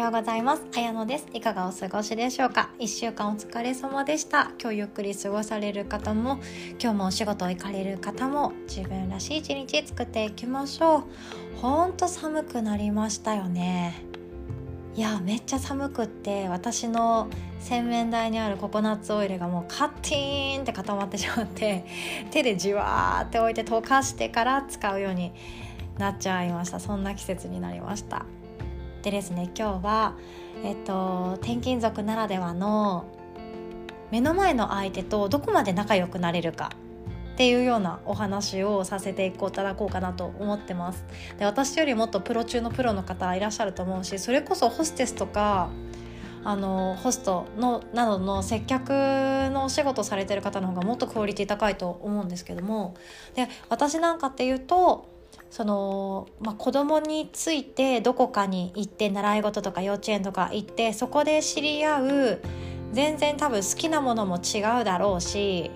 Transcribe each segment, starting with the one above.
ようございます。あやのです。いかがお過ごしでしょうか ?1 週間お疲れ様でした。今日ゆっくり過ごされる方も、今日もお仕事行かれる方も、自分らしい一日作っていきましょう。ほんと寒くなりましたよね。いや、めっちゃ寒くって、私の洗面台にあるココナッツオイルがもうカッティーンって固まってしまって、手でじわーって置いて溶かしてから使うようになっちゃいました。そんな季節になりました。でですね今日は、えっと、転勤族ならではの目の前の相手とどこまで仲良くなれるかっていうようなお話をさせていただこうかなと思ってます。で私よりもっとプロ中のプロの方いらっしゃると思うしそれこそホステスとかあのホストのなどの接客のお仕事されてる方の方がもっとクオリティ高いと思うんですけどもで私なんかっていうとその、まあ、子供についてどこかに行って習い事とか幼稚園とか行ってそこで知り合う全然多分好きなものも違うだろうし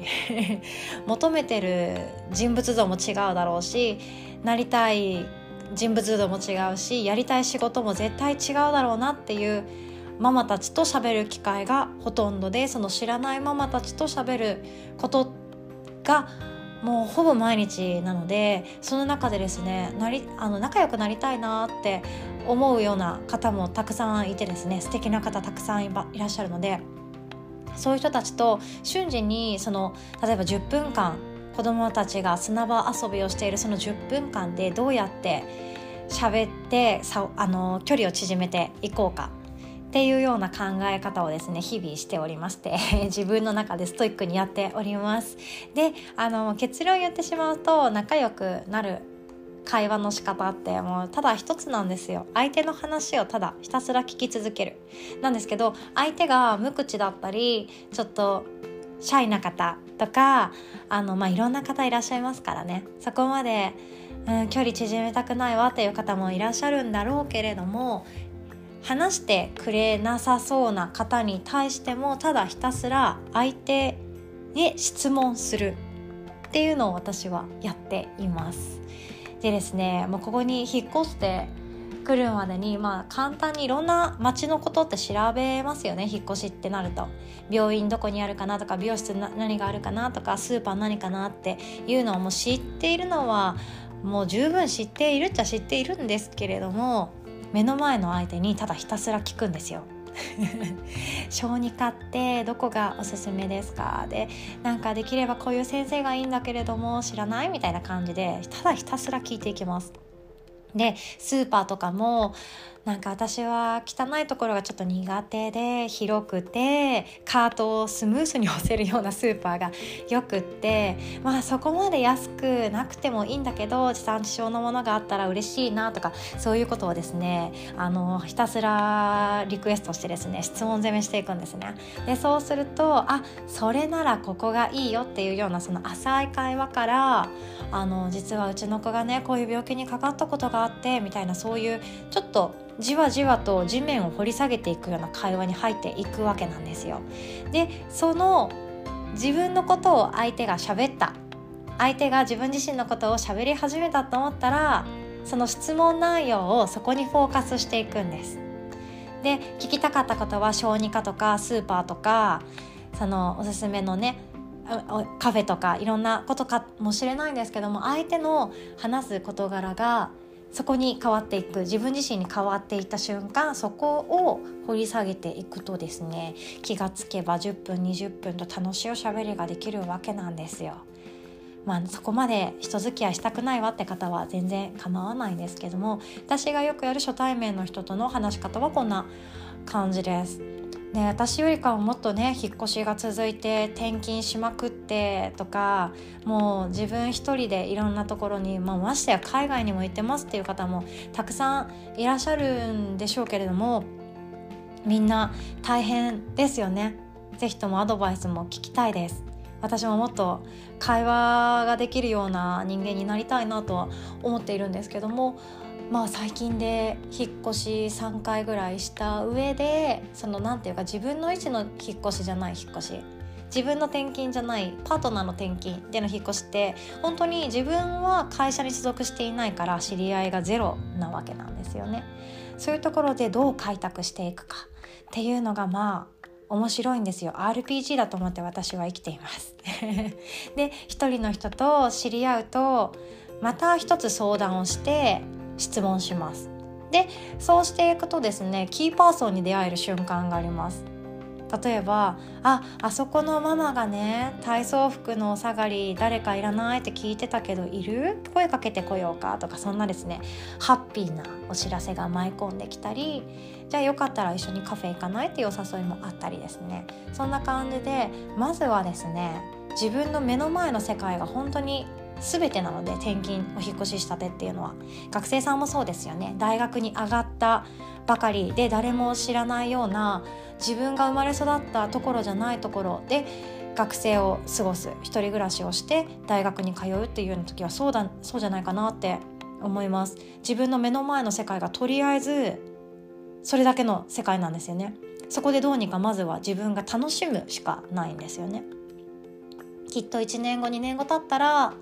求めてる人物像も違うだろうしなりたい人物像も違うしやりたい仕事も絶対違うだろうなっていうママたちと喋る機会がほとんどでその知らないママたちと喋ることがもうほぼ毎日なのでその中でですねなりあの仲良くなりたいなって思うような方もたくさんいてですね素敵な方たくさんいらっしゃるのでそういう人たちと瞬時にその例えば10分間子どもたちが砂場遊びをしているその10分間でどうやって喋ってさあの距離を縮めていこうかっていうような考え方をですね日々しておりまして 自分の中でストイックにやっております。であの結論言ってしまうと仲良くなる会話の仕方ってもうただ一つなんですよ。相手の話をただひたすら聞き続ける。なんですけど相手が無口だったりちょっとシャイな方とかあの、まあ、いろんな方いらっしゃいますからね。そこまで、うん、距離縮めたくないわっていう方もいらっしゃるんだろうけれども話してくれなさそうな方に対してもただひたすら相手へ質問するっていうのを私はやっています。でですねもうここに引っ越してくるまでに、まあ、簡単にいろんな街のことって調べますよね引っ越しってなると病院どこにあるかなとか美容室何があるかなとかスーパー何かなっていうのをもう知っているのはもう十分知っているっちゃ知っているんですけれども目の前の相手にただひたすら聞くんですよ。小児科ってどこがおすすめですか？でなんかできればこういう先生がいいんだけれども知らない？みたいな感じでただひたすら聞いていきます。でスーパーとかもなんか私は汚いところがちょっと苦手で広くてカートをスムースに押せるようなスーパーがよくってまあそこまで安くなくてもいいんだけど地産地消のものがあったら嬉しいなとかそういうことをですねあのひたすらリクエストしてですね質問攻めしていくんですね。でそうするとあそれならここがいいよっていうようなその浅い会話からあの実はうちの子がねこういう病気にかかったことがあってみたいなそういうちょっとじわじわと地面を掘り下げていくような会話に入っていくわけなんですよ。でその自分のことを相手が喋った相手が自分自身のことを喋り始めたと思ったらその質問内容をそこにフォーカスしていくんです。で聞きたかったことは小児科とかスーパーとかそのおすすめのねカフェとかいろんなことかもしれないんですけども相手の話す事柄がそこに変わっていく自分自身に変わっていった瞬間そこを掘り下げていくとですね気がつけば10分20分と楽しいおしゃべりができるわけなんですよ。まあ、そこまで人付き合いしたくないわって方は全然構わないんですけども私がよくやる初対面の人との話し方はこんな感じです。ね、私よりかはもっとね引っ越しが続いて転勤しまくってとかもう自分一人でいろんなところに、まあ、ましてや海外にも行ってますっていう方もたくさんいらっしゃるんでしょうけれどもみんな大変ですよね。是非ともアドバイスも聞きたいです。私ももっと会話ができるような人間になりたいなとは思っているんですけどもまあ最近で引っ越し3回ぐらいした上でその何て言うか自分の意思の引っ越しじゃない引っ越し。自分の転勤じゃないパートナーの転勤での引っ越しって本当に自分は会社に所属していないから知り合いがゼロなわけなんですよね。そういうところでどう開拓していくか。っていうのがまあ面白いんですよ。RPG だと思って私は生きています。で一人の人と知り合うとまた一つ相談をして質問します。でそうしていくとですねキーパーソンに出会える瞬間があります。例えば「ああそこのママがね体操服のお下がり誰かいらない?」って聞いてたけどいる？声かけてこようか？とかそんなですねハッピーなお知らせが舞い込んできたりじゃあよかったら一緒にカフェ行かない？っていうお誘いもあったりですね。そんな感じでまずはですね自分の目の前の世界が本当に全てなので転勤お引越ししたてっていうのは。学生さんもそうですよね。大学に上がったばかりで誰も知らないような自分が生まれ育ったところじゃないところで学生を過ごす。一人暮らしをして大学に通うっていうような時はそうだそうじゃないかなって思います。自分の目の前の世界がとりあえずそれだけの世界なんですよね。そこでどうにかまずは自分が楽しむしかないんですよね。きっと1年後2年後経ったら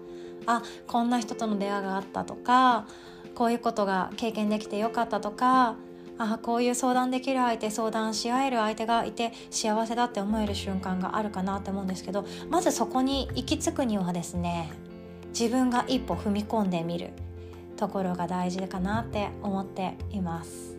あこんな人との出会いがあったとかこういうことが経験できてよかったとかあこういう相談できる相手相談し合える相手がいて幸せだって思える瞬間があるかなって思うんですけどまずそこに行き着くにはですね自分が一歩踏み込んでみるところが大事かなって思っています。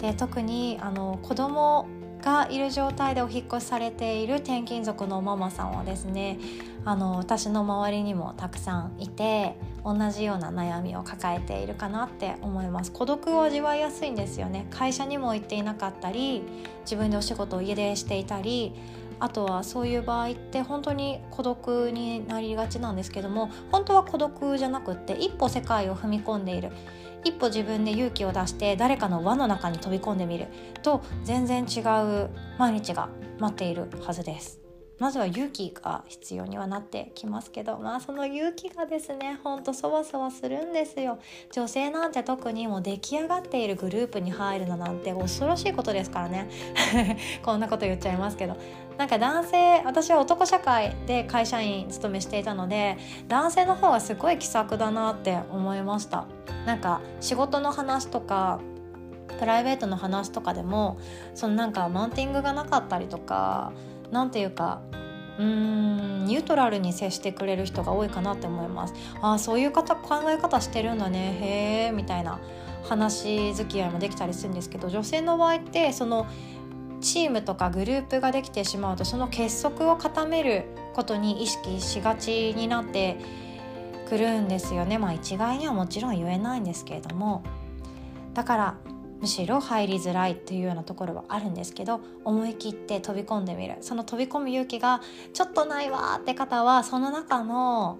で特にあの子供がいる状態でお引越しされている転勤族のママさんはですねあの私の周りにもたくさんいて同じような悩みを抱えているかなって思います。孤独を味わいやすいんですよね。会社にも行っていなかったり自分でお仕事を家でしていたりあとはそういう場合って本当に孤独になりがちなんですけども本当は孤独じゃなくって一歩世界を踏み込んでいる一歩自分で勇気を出して誰かの輪の中に飛び込んでみると全然違う毎日が待っているはずです。まずは勇気が必要にはなってきますけどまあその勇気がですねほんとそわそわするんですよ。女性なんて特にもう出来上がっているグループに入るのなんて恐ろしいことですからね。こんなこと言っちゃいますけど。なんか男性私は男社会で会社員勤めしていたので男性の方がすごい気さくだなって思いました。なんか仕事の話とかプライベートの話とかでもそのなんかマウンティングがなかったりとか何て言うかうーんニュートラルに接してくれる人が多いかなって思います。ああそういう方考え方してるんだね。へえみたいな話付き合いもできたりするんですけど女性の場合ってそのチームとかグループができてしまうとその結束を固めることに意識しがちになってくるんですよね。まあ一概にはもちろん言えないんですけれども。だからむしろ入りづらいっていうようなところはあるんですけど思い切って飛び込んでみるその飛び込む勇気がちょっとないわって方はその中の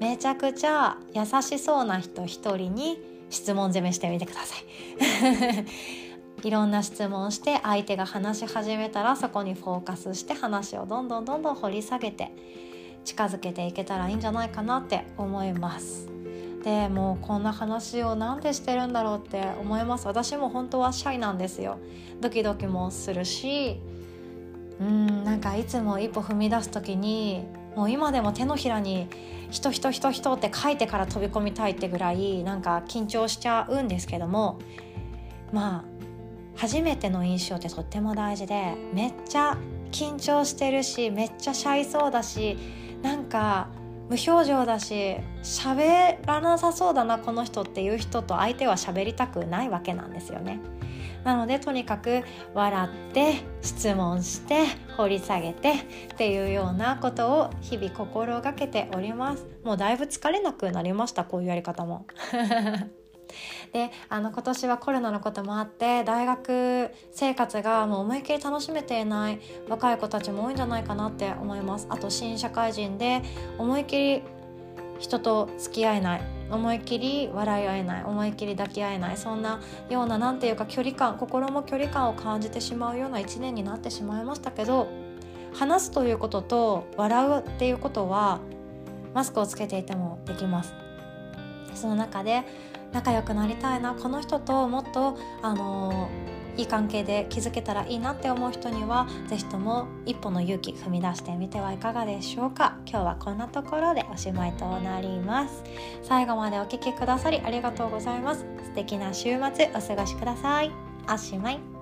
めちゃくちゃ優しそうな人一人に質問攻めしてみてください。いろんな質問して相手が話し始めたらそこにフォーカスして話をどんどんどんどん掘り下げて近づけていけたらいいんじゃないかなって思います。でもうこんな話を何でしてるんだろうって思います。私も本当はシャイなんですよ。ドキドキもするしうんなんかいつも一歩踏み出す時にもう今でも手のひらに「人人人人」って書いてから飛び込みたいってぐらいなんか緊張しちゃうんですけどもまあ初めての印象ってとっても大事でめっちゃ緊張してるしめっちゃシャイそうだしなんか無表情だし喋らなさそうだなこの人っていう人と相手は喋りたくないわけなんですよね。なのでとにかく笑って質問して掘り下げてっていうようなことを日々心がけておりますもうだいぶ疲れなくなりましたこういうやり方もであの今年はコロナのこともあって大学生活がもう思いっきり楽しめていない若い子たちも多いんじゃないかなって思います。あと新社会人で思いっきり人と付き合えない思いっきり笑い合えない思いっきり抱き合えないそんなような何ていうか距離感心も距離感を感じてしまうような1年になってしまいましたけど話すということと笑うっていうことはマスクをつけていてもできます。その中で仲良くなりたいなこの人ともっとあのいい関係で築けたらいいなって思う人には是非とも一歩の勇気踏み出してみてはいかがでしょうか。今日はこんなところでおしまいとなります。最後までお聴きくださりありがとうございます。素敵な週末お過ごしください。おしまい。